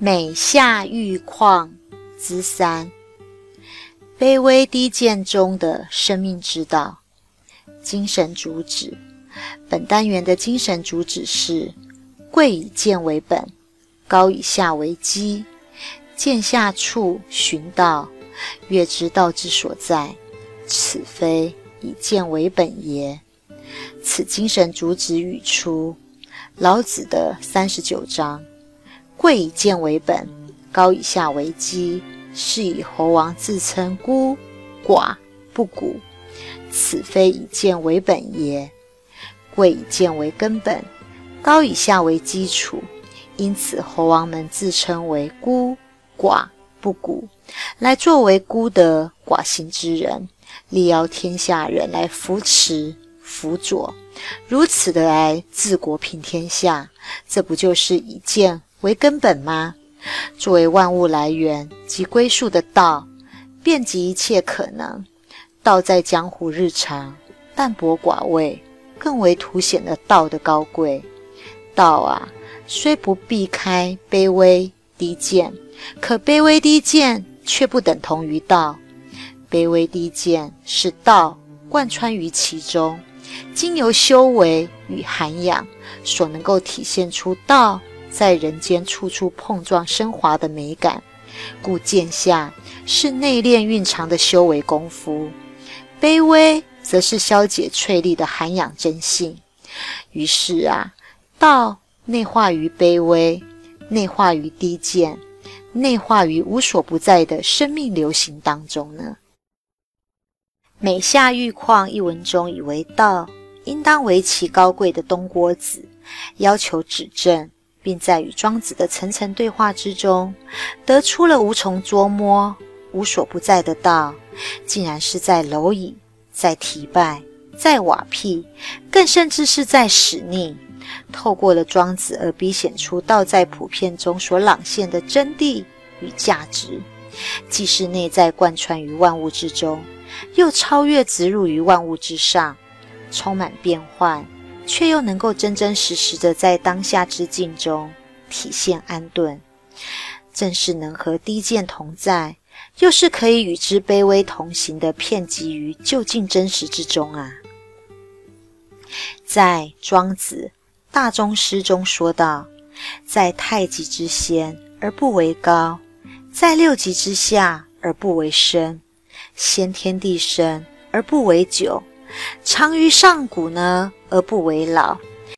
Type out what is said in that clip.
美下玉况之三，卑微低贱中的生命之道。精神主旨，本单元的精神主旨是：贵以贱为本，高以下为基，贱下处寻道，月之道之所在，此非以贱为本也？此精神主旨语出老子的三十九章。贵以贱为本，高以下为基，是以猴王自称孤寡不古，此非以贱为本也？贵以贱为根本，高以下为基础，因此猴王们自称为孤寡不古，来作为孤德寡行之人，力邀天下人来扶持辅佐，如此的来治国平天下，这不就是以贱？为根本吗？作为万物来源及归宿的道，遍及一切可能。道在江湖日常，淡泊寡味，更为凸显了道的高贵。道啊，虽不避开卑微低贱，可卑微低贱却不等同于道。卑微低贱是道贯穿于其中，经由修为与涵养，所能够体现出道。在人间处处碰撞升华的美感，故剑下是内敛蕴藏的修为功夫，卑微则是消解淬砺的涵养真性。于是啊，道内化于卑微，内化于低贱，内化于无所不在的生命流行当中呢。美下玉况一文中以为道应当为其高贵的东郭子，要求指正。并在与庄子的层层对话之中，得出了无从捉摸、无所不在的道，竟然是在蝼蚁，在提拜，在瓦辟，更甚至是在使逆。透过了庄子而逼显出道在普遍中所朗现的真谛与价值，既是内在贯穿于万物之中，又超越植入于万物之上，充满变幻。却又能够真真实实的在当下之境中体现安顿，正是能和低贱同在，又是可以与之卑微同行的片集于就近真实之中啊！在庄子大宗师中说道：“在太极之先而不为高，在六极之下而不为深，先天地深而不为久。”长于上古呢，而不为老；